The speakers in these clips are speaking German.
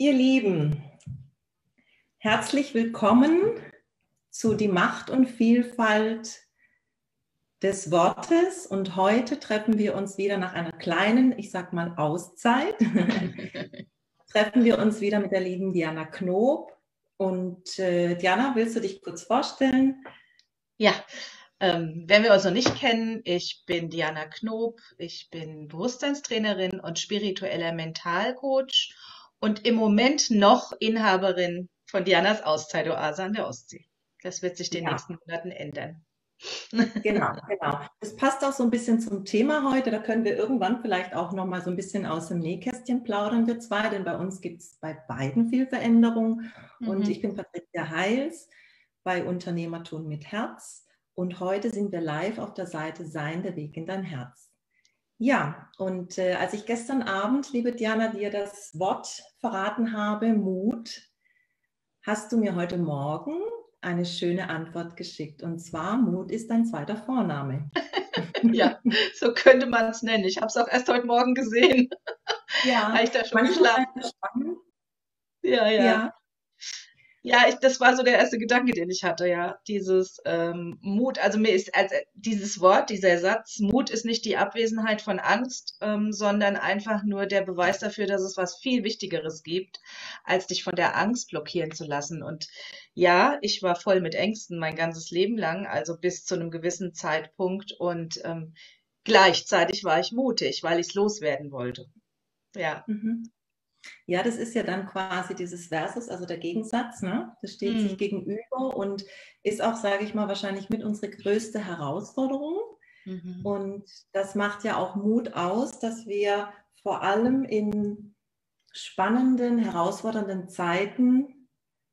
Ihr Lieben, herzlich willkommen zu Die Macht und Vielfalt des Wortes. Und heute treffen wir uns wieder nach einer kleinen, ich sag mal, Auszeit. treffen wir uns wieder mit der lieben Diana Knob. Und äh, Diana, willst du dich kurz vorstellen? Ja, ähm, wenn wir uns noch nicht kennen, ich bin Diana Knob, ich bin Bewusstseinstrainerin und spiritueller Mentalcoach und im Moment noch Inhaberin von Dianas Auszeitoase an der Ostsee. Das wird sich den ja. nächsten Monaten ändern. Genau, genau. Das passt auch so ein bisschen zum Thema heute. Da können wir irgendwann vielleicht auch noch mal so ein bisschen aus dem Nähkästchen plaudern, wir zwei, denn bei uns gibt es bei beiden viel Veränderung. Mhm. Und ich bin Patricia Heils bei Unternehmertum mit Herz. Und heute sind wir live auf der Seite Sein, der Weg in dein Herz. Ja, und äh, als ich gestern Abend, liebe Diana, dir das Wort verraten habe, Mut, hast du mir heute Morgen eine schöne Antwort geschickt. Und zwar, Mut ist dein zweiter Vorname. ja, so könnte man es nennen. Ich habe es auch erst heute Morgen gesehen. Ja, habe ich da schon geschlafen. Ja, ja. ja. Ja, ich, das war so der erste Gedanke, den ich hatte, ja. Dieses ähm, Mut, also mir ist also dieses Wort, dieser Satz, Mut ist nicht die Abwesenheit von Angst, ähm, sondern einfach nur der Beweis dafür, dass es was viel Wichtigeres gibt, als dich von der Angst blockieren zu lassen. Und ja, ich war voll mit Ängsten mein ganzes Leben lang, also bis zu einem gewissen Zeitpunkt. Und ähm, gleichzeitig war ich mutig, weil ich es loswerden wollte. Ja. Mhm. Ja, das ist ja dann quasi dieses Versus, also der Gegensatz, ne? Das steht mhm. sich gegenüber und ist auch, sage ich mal, wahrscheinlich mit unsere größte Herausforderung. Mhm. Und das macht ja auch Mut aus, dass wir vor allem in spannenden, herausfordernden Zeiten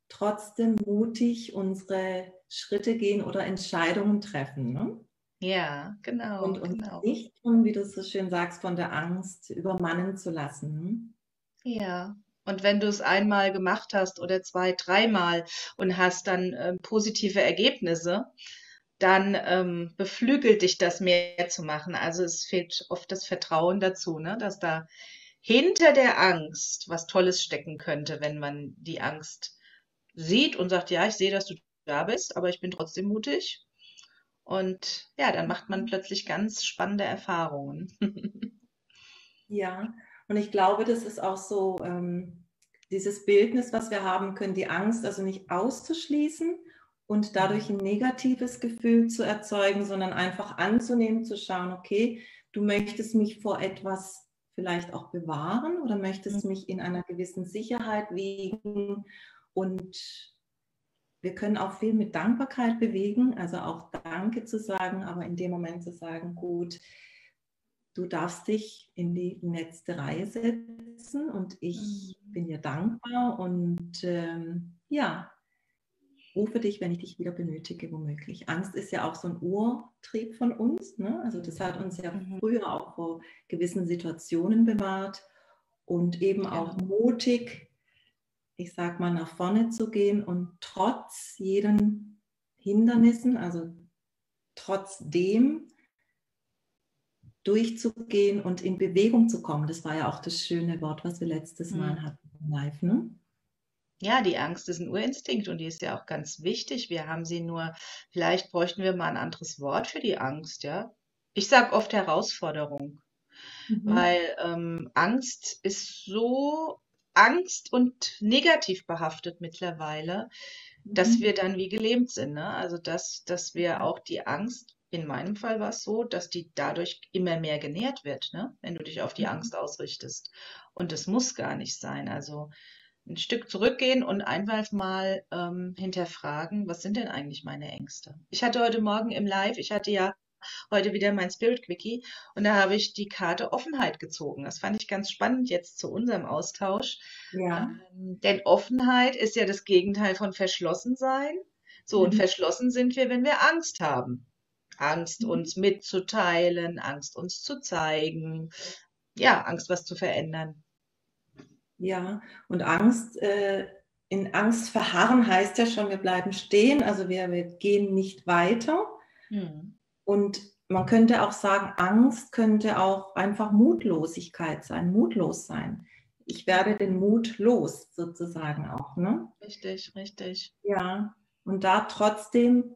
trotzdem mutig unsere Schritte gehen oder Entscheidungen treffen. Ne? Ja, genau. Und uns genau. nicht, wie du so schön sagst, von der Angst übermannen zu lassen. Ja. Und wenn du es einmal gemacht hast oder zwei, dreimal und hast dann ähm, positive Ergebnisse, dann ähm, beflügelt dich das mehr zu machen. Also es fehlt oft das Vertrauen dazu, ne? dass da hinter der Angst was Tolles stecken könnte, wenn man die Angst sieht und sagt, ja, ich sehe, dass du da bist, aber ich bin trotzdem mutig. Und ja, dann macht man plötzlich ganz spannende Erfahrungen. ja, und ich glaube, das ist auch so ähm, dieses Bildnis, was wir haben können, die Angst also nicht auszuschließen und dadurch ein negatives Gefühl zu erzeugen, sondern einfach anzunehmen, zu schauen, okay, du möchtest mich vor etwas vielleicht auch bewahren oder möchtest mhm. mich in einer gewissen Sicherheit wiegen und wir können auch viel mit Dankbarkeit bewegen, also auch Danke zu sagen, aber in dem Moment zu sagen, gut, du darfst dich in die letzte Reihe setzen und ich mhm. bin dir dankbar und ähm, ja, rufe dich, wenn ich dich wieder benötige, womöglich. Angst ist ja auch so ein Urtrieb von uns. Ne? Also das hat uns ja mhm. früher auch vor gewissen Situationen bewahrt und eben ja. auch mutig, ich sag mal, nach vorne zu gehen und trotz jeden Hindernissen, also trotzdem durchzugehen und in Bewegung zu kommen. Das war ja auch das schöne Wort, was wir letztes Mal mhm. hatten live. Ne? Ja, die Angst ist ein Urinstinkt und die ist ja auch ganz wichtig. Wir haben sie nur, vielleicht bräuchten wir mal ein anderes Wort für die Angst, ja. Ich sage oft Herausforderung, mhm. weil ähm, Angst ist so Angst und negativ behaftet mittlerweile, dass mhm. wir dann wie gelähmt sind. Ne? Also dass, dass wir auch die Angst in meinem Fall war es so, dass die dadurch immer mehr genährt wird, ne? wenn du dich auf die mhm. Angst ausrichtest. Und es muss gar nicht sein. Also ein Stück zurückgehen und einfach mal ähm, hinterfragen, was sind denn eigentlich meine Ängste? Ich hatte heute Morgen im Live, ich hatte ja heute wieder mein Spirit Quickie und da habe ich die Karte Offenheit gezogen. Das fand ich ganz spannend jetzt zu unserem Austausch. Ja. Ähm, denn Offenheit ist ja das Gegenteil von verschlossen sein. So, mhm. und verschlossen sind wir, wenn wir Angst haben. Angst, mhm. uns mitzuteilen, Angst, uns zu zeigen, ja, Angst, was zu verändern. Ja, und Angst, äh, in Angst verharren heißt ja schon, wir bleiben stehen, also wir, wir gehen nicht weiter. Mhm. Und man könnte auch sagen, Angst könnte auch einfach Mutlosigkeit sein, mutlos sein. ich werde den Mut los, sozusagen auch. Ne? Richtig, richtig. Ja, und da trotzdem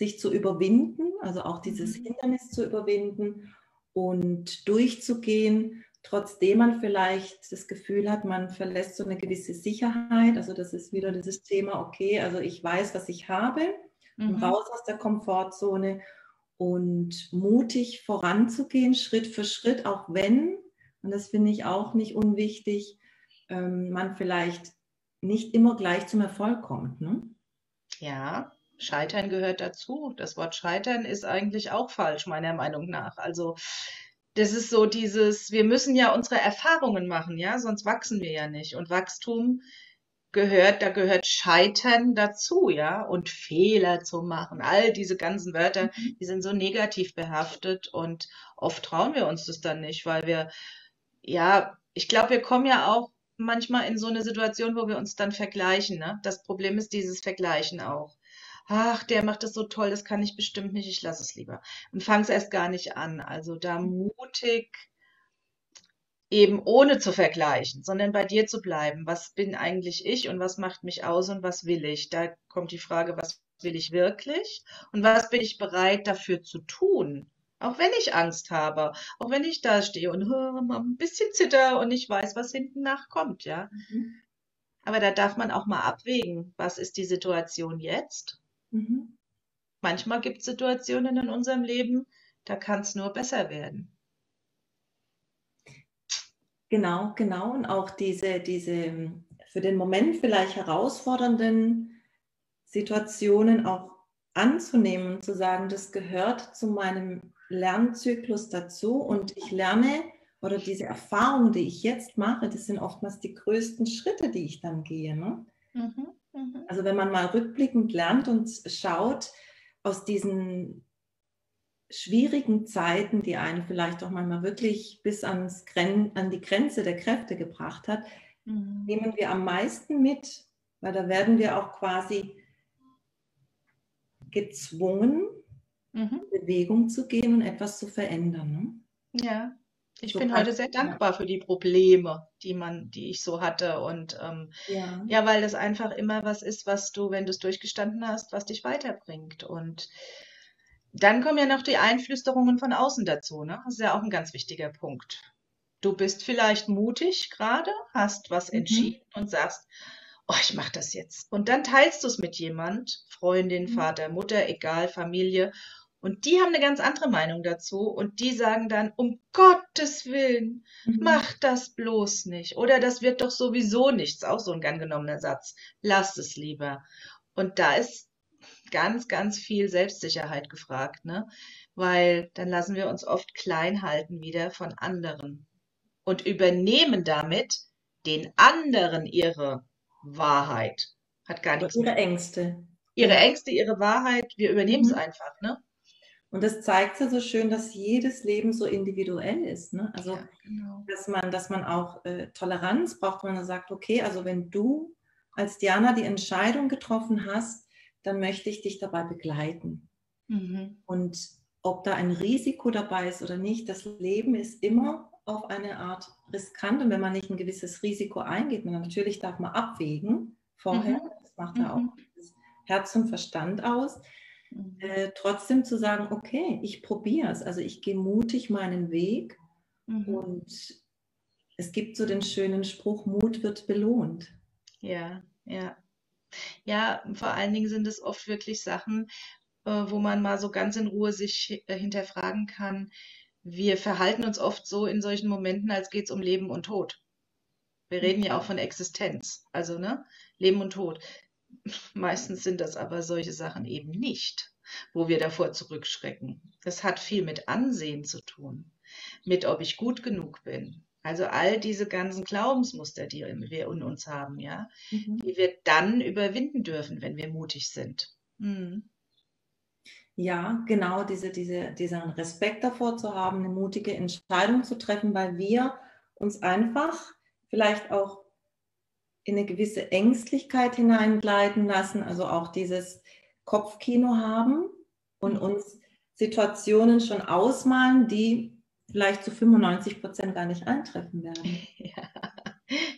sich zu überwinden, also auch dieses mhm. Hindernis zu überwinden und durchzugehen, trotzdem man vielleicht das Gefühl hat, man verlässt so eine gewisse Sicherheit. Also das ist wieder dieses Thema, okay, also ich weiß, was ich habe, mhm. raus aus der Komfortzone und mutig voranzugehen, Schritt für Schritt, auch wenn und das finde ich auch nicht unwichtig, ähm, man vielleicht nicht immer gleich zum Erfolg kommt. Ne? Ja, Scheitern gehört dazu. Das Wort Scheitern ist eigentlich auch falsch, meiner Meinung nach. Also das ist so dieses, wir müssen ja unsere Erfahrungen machen, ja, sonst wachsen wir ja nicht. Und Wachstum gehört, da gehört Scheitern dazu, ja, und Fehler zu machen. All diese ganzen Wörter, mhm. die sind so negativ behaftet und oft trauen wir uns das dann nicht, weil wir ja, ich glaube, wir kommen ja auch manchmal in so eine Situation, wo wir uns dann vergleichen. Ne? Das Problem ist dieses Vergleichen auch. Ach, der macht das so toll, das kann ich bestimmt nicht, ich lasse es lieber. Und fang es erst gar nicht an. Also da mutig eben ohne zu vergleichen, sondern bei dir zu bleiben. Was bin eigentlich ich und was macht mich aus und was will ich? Da kommt die Frage, was will ich wirklich und was bin ich bereit dafür zu tun? Auch wenn ich Angst habe, auch wenn ich da stehe und ein bisschen zitter und ich weiß, was hinten nachkommt, ja. Mhm. Aber da darf man auch mal abwägen, was ist die Situation jetzt? Mhm. Manchmal gibt es Situationen in unserem Leben, da kann es nur besser werden. Genau, genau. Und auch diese, diese für den Moment vielleicht herausfordernden Situationen auch anzunehmen und zu sagen, das gehört zu meinem Lernzyklus dazu und ich lerne oder diese Erfahrungen, die ich jetzt mache, das sind oftmals die größten Schritte, die ich dann gehe. Ne? Mhm, mh. Also wenn man mal rückblickend lernt und schaut aus diesen schwierigen Zeiten, die einen vielleicht auch manchmal wirklich bis ans Gren an die Grenze der Kräfte gebracht hat, mhm. nehmen wir am meisten mit, weil da werden wir auch quasi gezwungen, mhm. Bewegung zu gehen und etwas zu verändern. Ne? Ja, ich so bin heute sehr dankbar für die Probleme, die man, die ich so hatte. Und ähm, ja. ja, weil das einfach immer was ist, was du, wenn du es durchgestanden hast, was dich weiterbringt. Und dann kommen ja noch die Einflüsterungen von außen dazu. Ne? Das ist ja auch ein ganz wichtiger Punkt. Du bist vielleicht mutig gerade, hast was mhm. entschieden mhm. und sagst, oh, ich mache das jetzt. Und dann teilst du es mit jemand, Freundin, mhm. Vater, Mutter, egal, Familie. Und die haben eine ganz andere Meinung dazu und die sagen dann, um Gottes Willen, mhm. mach das bloß nicht. Oder das wird doch sowieso nichts, auch so ein gern genommener Satz. Lass es lieber. Und da ist ganz, ganz viel Selbstsicherheit gefragt, ne? Weil dann lassen wir uns oft klein halten wieder von anderen und übernehmen damit den anderen ihre Wahrheit. Hat gar nichts. Ihre Ängste. Ihre Ängste, ihre Wahrheit, wir übernehmen es mhm. einfach, ne? Und das zeigt ja so schön, dass jedes Leben so individuell ist. Ne? Also, ja, genau. dass, man, dass man auch äh, Toleranz braucht, wenn man sagt, okay, also wenn du als Diana die Entscheidung getroffen hast, dann möchte ich dich dabei begleiten. Mhm. Und ob da ein Risiko dabei ist oder nicht, das Leben ist immer auf eine Art riskant. Und wenn man nicht ein gewisses Risiko eingeht, man natürlich darf man abwägen vorher, mhm. das macht ja mhm. auch Herz und Verstand aus Mhm. Äh, trotzdem zu sagen, okay, ich probiere es. Also ich gehe mutig meinen Weg mhm. und es gibt so den schönen Spruch, Mut wird belohnt. Ja, ja. Ja, vor allen Dingen sind es oft wirklich Sachen, äh, wo man mal so ganz in Ruhe sich äh, hinterfragen kann. Wir verhalten uns oft so in solchen Momenten, als geht es um Leben und Tod. Wir reden ja auch von Existenz, also ne, Leben und Tod. Meistens sind das aber solche Sachen eben nicht, wo wir davor zurückschrecken. Das hat viel mit Ansehen zu tun, mit ob ich gut genug bin. Also all diese ganzen Glaubensmuster, die wir in uns haben, ja, mhm. die wir dann überwinden dürfen, wenn wir mutig sind. Mhm. Ja, genau, diese, diese, diesen Respekt davor zu haben, eine mutige Entscheidung zu treffen, weil wir uns einfach vielleicht auch in eine gewisse Ängstlichkeit hineingleiten lassen, also auch dieses Kopfkino haben und mhm. uns Situationen schon ausmalen, die vielleicht zu 95 Prozent gar nicht eintreffen werden. Ja.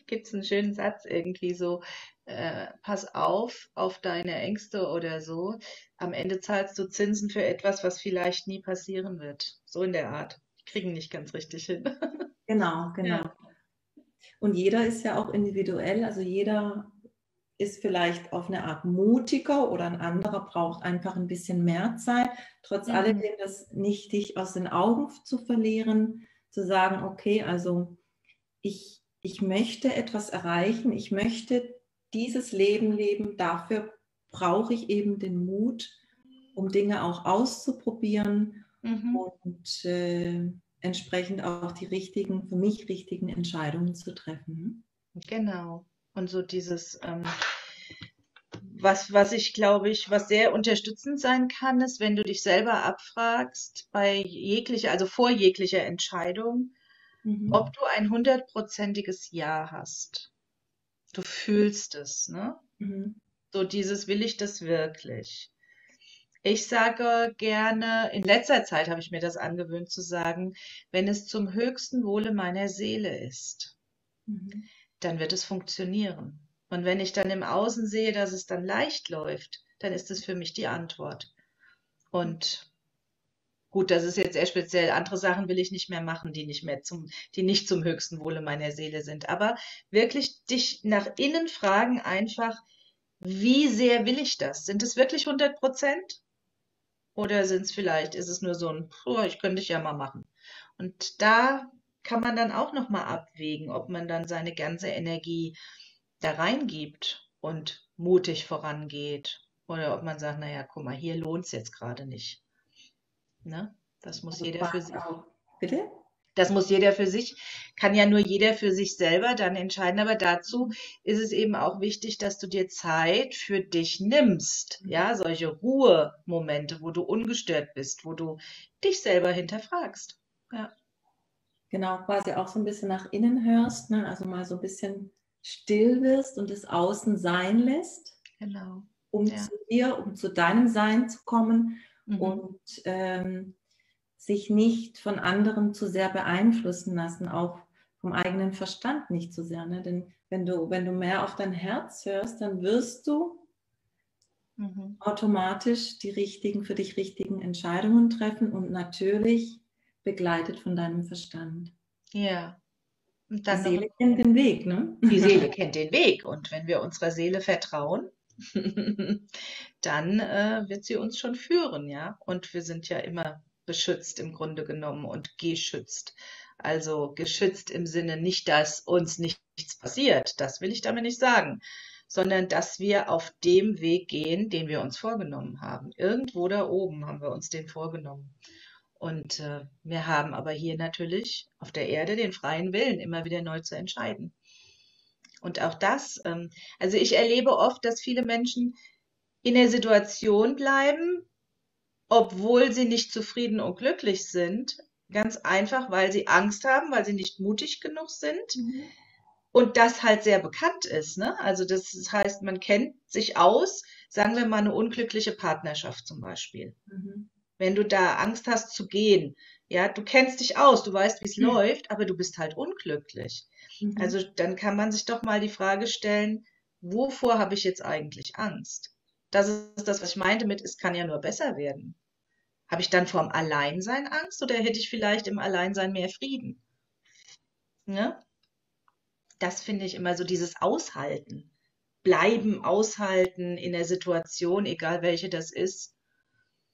gibt es einen schönen Satz irgendwie so, äh, pass auf auf deine Ängste oder so. Am Ende zahlst du Zinsen für etwas, was vielleicht nie passieren wird. So in der Art. Die kriegen nicht ganz richtig hin. Genau, genau. Ja. Und jeder ist ja auch individuell, also jeder ist vielleicht auf eine Art mutiger oder ein anderer braucht einfach ein bisschen mehr Zeit. Trotz mhm. alledem, das nicht dich aus den Augen zu verlieren, zu sagen, okay, also ich, ich möchte etwas erreichen, ich möchte dieses Leben leben, dafür brauche ich eben den Mut, um Dinge auch auszuprobieren mhm. und äh, entsprechend auch die richtigen, für mich richtigen Entscheidungen zu treffen. Genau. Und so dieses, ähm, was, was ich glaube ich, was sehr unterstützend sein kann, ist, wenn du dich selber abfragst, bei jeglicher, also vor jeglicher Entscheidung, mhm. ob du ein hundertprozentiges Ja hast. Du fühlst es, ne? Mhm. So dieses, will ich das wirklich? Ich sage gerne, in letzter Zeit habe ich mir das angewöhnt zu sagen, wenn es zum höchsten Wohle meiner Seele ist, mhm. dann wird es funktionieren. Und wenn ich dann im Außen sehe, dass es dann leicht läuft, dann ist es für mich die Antwort. Und gut, das ist jetzt sehr speziell. Andere Sachen will ich nicht mehr machen, die nicht mehr zum, die nicht zum höchsten Wohle meiner Seele sind. Aber wirklich dich nach innen fragen einfach, wie sehr will ich das? Sind es wirklich 100 Prozent? Oder sind es vielleicht, ist es nur so ein, oh, ich könnte ich ja mal machen. Und da kann man dann auch nochmal abwägen, ob man dann seine ganze Energie da reingibt und mutig vorangeht. Oder ob man sagt, naja, guck mal, hier lohnt es jetzt gerade nicht. Ne? Das muss also jeder für sich. Auch. Bitte? Das muss jeder für sich, kann ja nur jeder für sich selber dann entscheiden. Aber dazu ist es eben auch wichtig, dass du dir Zeit für dich nimmst. Mhm. Ja, solche Ruhemomente, wo du ungestört bist, wo du dich selber hinterfragst. Ja. Genau, quasi auch so ein bisschen nach innen hörst, ne? also mal so ein bisschen still wirst und es außen sein lässt. Genau. Um ja. zu dir, um zu deinem Sein zu kommen mhm. und ähm, sich nicht von anderen zu sehr beeinflussen lassen, auch vom eigenen Verstand nicht zu sehr. Ne? Denn wenn du, wenn du mehr auf dein Herz hörst, dann wirst du mhm. automatisch die richtigen, für dich richtigen Entscheidungen treffen und natürlich begleitet von deinem Verstand. Ja. Und dann die Seele noch, kennt den Weg, ne? Die Seele kennt den Weg. Und wenn wir unserer Seele vertrauen, dann äh, wird sie uns schon führen, ja. Und wir sind ja immer beschützt im Grunde genommen und geschützt. Also geschützt im Sinne nicht, dass uns nichts passiert, das will ich damit nicht sagen, sondern dass wir auf dem Weg gehen, den wir uns vorgenommen haben. Irgendwo da oben haben wir uns den vorgenommen. Und äh, wir haben aber hier natürlich auf der Erde den freien Willen, immer wieder neu zu entscheiden. Und auch das, ähm, also ich erlebe oft, dass viele Menschen in der Situation bleiben, obwohl sie nicht zufrieden und glücklich sind. Ganz einfach, weil sie Angst haben, weil sie nicht mutig genug sind. Mhm. Und das halt sehr bekannt ist. Ne? Also das heißt, man kennt sich aus, sagen wir mal eine unglückliche Partnerschaft zum Beispiel. Mhm. Wenn du da Angst hast zu gehen, ja, du kennst dich aus, du weißt, wie es mhm. läuft, aber du bist halt unglücklich. Mhm. Also dann kann man sich doch mal die Frage stellen, wovor habe ich jetzt eigentlich Angst? Das ist das, was ich meinte mit, es kann ja nur besser werden. Habe ich dann vorm Alleinsein Angst oder hätte ich vielleicht im Alleinsein mehr Frieden? Ne? Das finde ich immer so dieses Aushalten. Bleiben, aushalten in der Situation, egal welche das ist.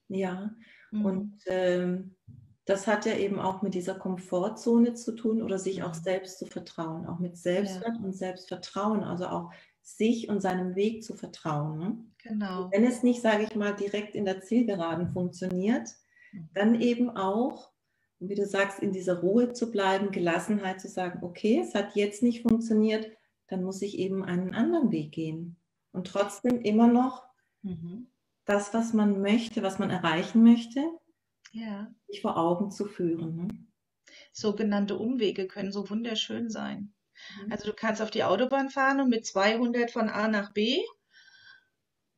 Ja, mhm. und ähm, das hat ja eben auch mit dieser Komfortzone zu tun oder sich auch selbst zu vertrauen, auch mit Selbstwert ja. und Selbstvertrauen, also auch sich und seinem Weg zu vertrauen. Ne? Genau. Wenn es nicht, sage ich mal, direkt in der Zielgeraden funktioniert, mhm. dann eben auch, wie du sagst, in dieser Ruhe zu bleiben, Gelassenheit zu sagen, okay, es hat jetzt nicht funktioniert, dann muss ich eben einen anderen Weg gehen. Und trotzdem immer noch mhm. das, was man möchte, was man erreichen möchte, ja. sich vor Augen zu führen. Ne? Sogenannte Umwege können so wunderschön sein. Mhm. Also du kannst auf die Autobahn fahren und mit 200 von A nach B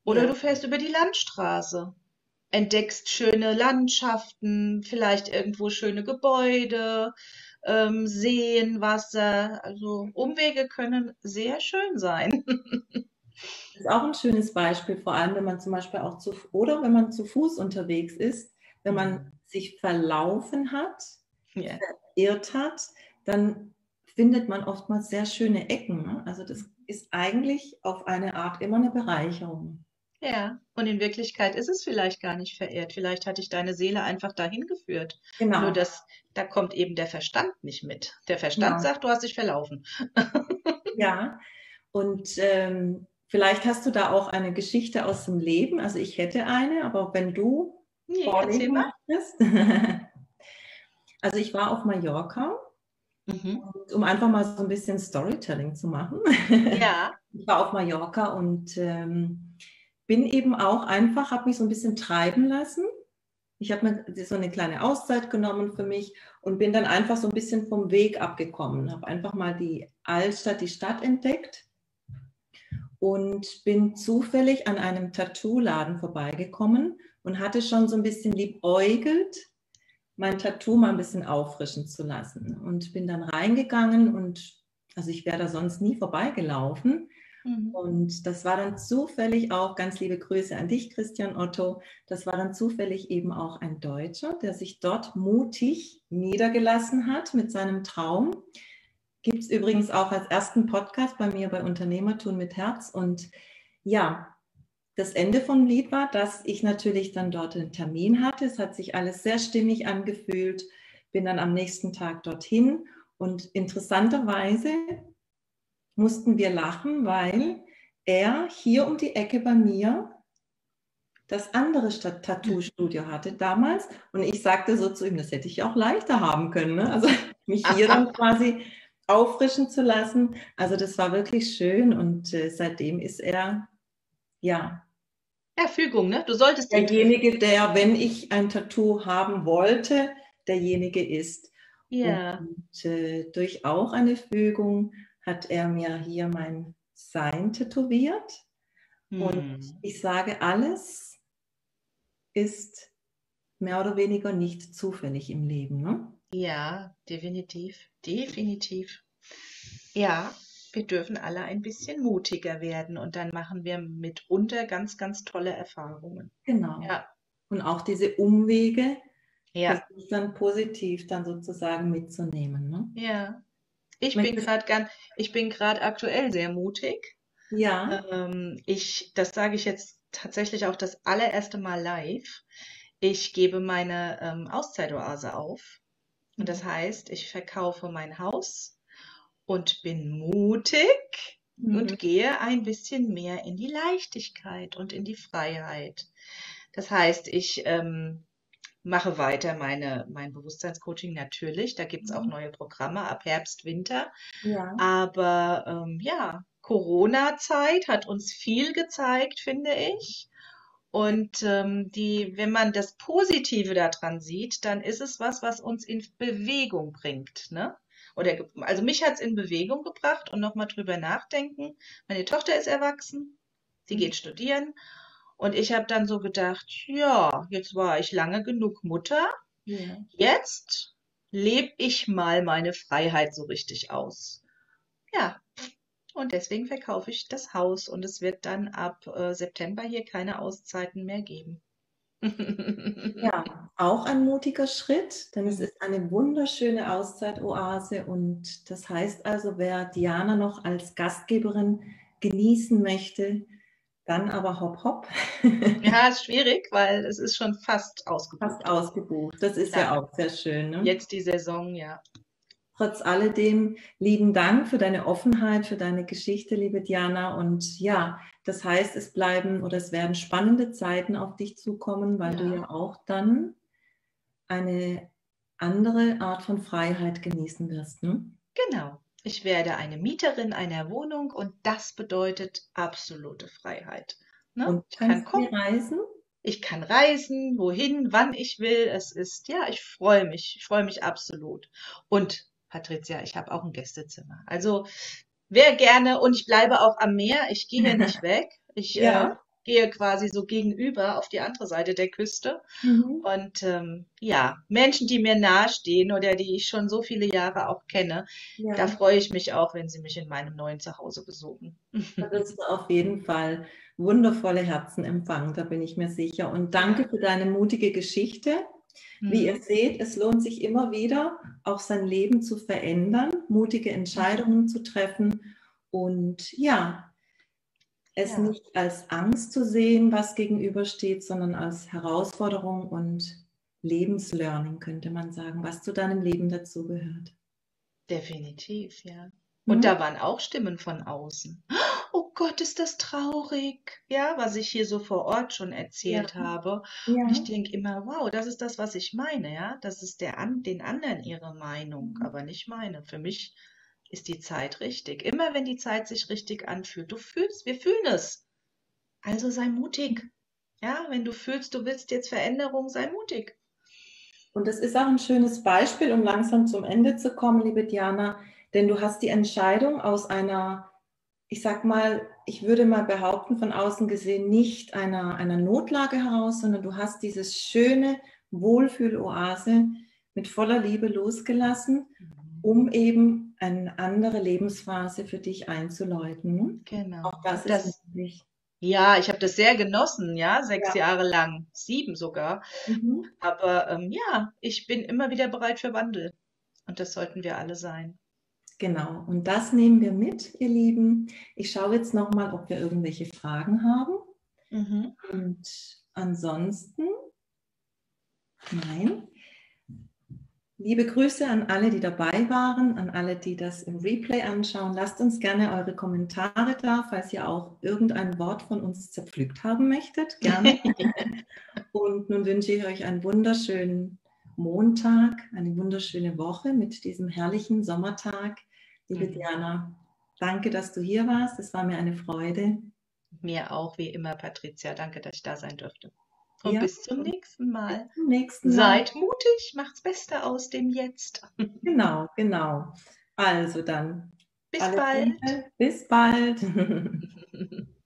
oder ja. du fährst über die Landstraße, entdeckst schöne Landschaften, vielleicht irgendwo schöne Gebäude ähm, Seen, Wasser. Also Umwege können sehr schön sein. Das ist auch ein schönes Beispiel, vor allem wenn man zum Beispiel auch zu, oder wenn man zu Fuß unterwegs ist, wenn man mhm. sich verlaufen hat, yeah. verirrt hat, dann findet man oftmals sehr schöne Ecken. Ne? Also das ist eigentlich auf eine Art immer eine Bereicherung. Ja, und in Wirklichkeit ist es vielleicht gar nicht verehrt. Vielleicht hat dich deine Seele einfach dahin geführt. Genau. Nur das, da kommt eben der Verstand nicht mit. Der Verstand genau. sagt, du hast dich verlaufen. ja, und ähm, vielleicht hast du da auch eine Geschichte aus dem Leben. Also ich hätte eine, aber wenn du nee, vorlesen möchtest. also ich war auf Mallorca. Mhm. um einfach mal so ein bisschen Storytelling zu machen. Ja. Ich war auf Mallorca und ähm, bin eben auch einfach, habe mich so ein bisschen treiben lassen. Ich habe mir so eine kleine Auszeit genommen für mich und bin dann einfach so ein bisschen vom Weg abgekommen. Habe einfach mal die Altstadt, die Stadt entdeckt und bin zufällig an einem Tattoo-Laden vorbeigekommen und hatte schon so ein bisschen liebäugelt, mein Tattoo mal ein bisschen auffrischen zu lassen. Und bin dann reingegangen und, also ich wäre da sonst nie vorbeigelaufen, Mhm. Und das war dann zufällig auch, ganz liebe Grüße an dich, Christian Otto, das war dann zufällig eben auch ein Deutscher, der sich dort mutig niedergelassen hat mit seinem Traum. Gibt es übrigens auch als ersten Podcast bei mir bei Unternehmertun mit Herz. Und ja, das Ende vom Lied war, dass ich natürlich dann dort einen Termin hatte. Es hat sich alles sehr stimmig angefühlt. Bin dann am nächsten Tag dorthin und interessanterweise mussten wir lachen, weil er hier um die Ecke bei mir das andere Tattoo-Studio hatte damals. Und ich sagte so zu ihm, das hätte ich auch leichter haben können. Ne? Also mich hier dann quasi auffrischen zu lassen. Also das war wirklich schön und äh, seitdem ist er, ja. Ja, Fügung, ne? Du solltest derjenige, der, wenn ich ein Tattoo haben wollte, derjenige ist. Ja. Und äh, durch auch eine Fügung hat er mir hier mein Sein tätowiert. Hm. Und ich sage, alles ist mehr oder weniger nicht zufällig im Leben. Ne? Ja, definitiv, definitiv. Ja, wir dürfen alle ein bisschen mutiger werden und dann machen wir mitunter ganz, ganz tolle Erfahrungen. Genau. Ja. Und auch diese Umwege, ja. das ist dann positiv dann sozusagen mitzunehmen. Ne? Ja, ich bin gerade ganz, ich bin gerade aktuell sehr mutig. Ja. Ähm, ich, das sage ich jetzt tatsächlich auch das allererste Mal live. Ich gebe meine ähm, Auszeitoase auf. Und das mhm. heißt, ich verkaufe mein Haus und bin mutig mhm. und gehe ein bisschen mehr in die Leichtigkeit und in die Freiheit. Das heißt, ich ähm, mache weiter meine, mein Bewusstseinscoaching natürlich. Da gibt es auch mhm. neue Programme ab Herbst, Winter. Ja. Aber ähm, ja, Corona-Zeit hat uns viel gezeigt, finde ich. Und ähm, die, wenn man das Positive daran sieht, dann ist es was, was uns in Bewegung bringt. Ne? Oder, also mich hat es in Bewegung gebracht und nochmal drüber nachdenken. Meine Tochter ist erwachsen, sie mhm. geht studieren und ich habe dann so gedacht, ja, jetzt war ich lange genug Mutter. Ja. Jetzt lebe ich mal meine Freiheit so richtig aus. Ja, und deswegen verkaufe ich das Haus und es wird dann ab äh, September hier keine Auszeiten mehr geben. Ja, auch ein mutiger Schritt, denn es ist eine wunderschöne Auszeitoase und das heißt also, wer Diana noch als Gastgeberin genießen möchte, dann aber hopp hopp. ja, ist schwierig, weil es ist schon fast ausgebucht. Fast ausgebucht. Das ist ja, ja auch sehr schön. Ne? Jetzt die Saison, ja. Trotz alledem, lieben Dank für deine Offenheit, für deine Geschichte, liebe Diana. Und ja, das heißt, es bleiben oder es werden spannende Zeiten auf dich zukommen, weil ja. du ja auch dann eine andere Art von Freiheit genießen wirst. Ne? Genau. Ich werde eine Mieterin einer Wohnung und das bedeutet absolute Freiheit. Ne? Und ich kann kommen, reisen? Ich kann reisen, wohin, wann ich will. Es ist, ja, ich freue mich. Ich freue mich absolut. Und Patricia, ich habe auch ein Gästezimmer. Also wer gerne, und ich bleibe auch am Meer. Ich gehe nicht weg. Ich ja. äh, gehe quasi so gegenüber auf die andere Seite der Küste. Mhm. Und ähm, ja, Menschen, die mir nahestehen oder die ich schon so viele Jahre auch kenne, ja. da freue ich mich auch, wenn sie mich in meinem neuen Zuhause besuchen. Da wirst du auf jeden Fall wundervolle Herzen empfangen, da bin ich mir sicher. Und danke für deine mutige Geschichte. Wie ihr mhm. seht, es lohnt sich immer wieder, auch sein Leben zu verändern, mutige Entscheidungen zu treffen und ja, es ja. nicht als Angst zu sehen, was gegenübersteht, sondern als Herausforderung und Lebenslearning, könnte man sagen, was zu deinem Leben dazugehört. Definitiv, ja. Und mhm. da waren auch Stimmen von außen. Oh Gott, ist das traurig. Ja, was ich hier so vor Ort schon erzählt ja. habe. Ja. Und ich denke immer, wow, das ist das, was ich meine, ja. Das ist der an, den anderen ihre Meinung, mhm. aber nicht meine. Für mich ist die Zeit richtig. Immer wenn die Zeit sich richtig anfühlt. Du fühlst, wir fühlen es. Also sei mutig. Ja, wenn du fühlst, du willst jetzt Veränderung, sei mutig. Und das ist auch ein schönes Beispiel, um langsam zum Ende zu kommen, liebe Diana, denn du hast die Entscheidung aus einer, ich sag mal, ich würde mal behaupten, von außen gesehen, nicht einer, einer Notlage heraus, sondern du hast dieses schöne Wohlfühloase mit voller Liebe losgelassen, mhm. um eben eine andere Lebensphase für dich einzuläuten. Genau. Auch das, das ist wichtig. Ja, ich habe das sehr genossen, ja, sechs ja. Jahre lang, sieben sogar. Mhm. Aber ähm, ja, ich bin immer wieder bereit für Wandel. Und das sollten wir alle sein. Genau, und das nehmen wir mit, ihr Lieben. Ich schaue jetzt nochmal, ob wir irgendwelche Fragen haben. Mhm. Und ansonsten, nein. Liebe Grüße an alle, die dabei waren, an alle, die das im Replay anschauen. Lasst uns gerne eure Kommentare da, falls ihr auch irgendein Wort von uns zerpflückt haben möchtet. Gerne. Und nun wünsche ich euch einen wunderschönen Montag, eine wunderschöne Woche mit diesem herrlichen Sommertag. Liebe mhm. Diana, danke, dass du hier warst. Es war mir eine Freude. Mir auch, wie immer, Patricia. Danke, dass ich da sein durfte. Und ja. bis zum nächsten Mal. Bis zum nächsten Mal. Seid mutig, macht's Beste aus dem Jetzt. Genau, genau. Also dann. Bis bald. Gute. Bis bald.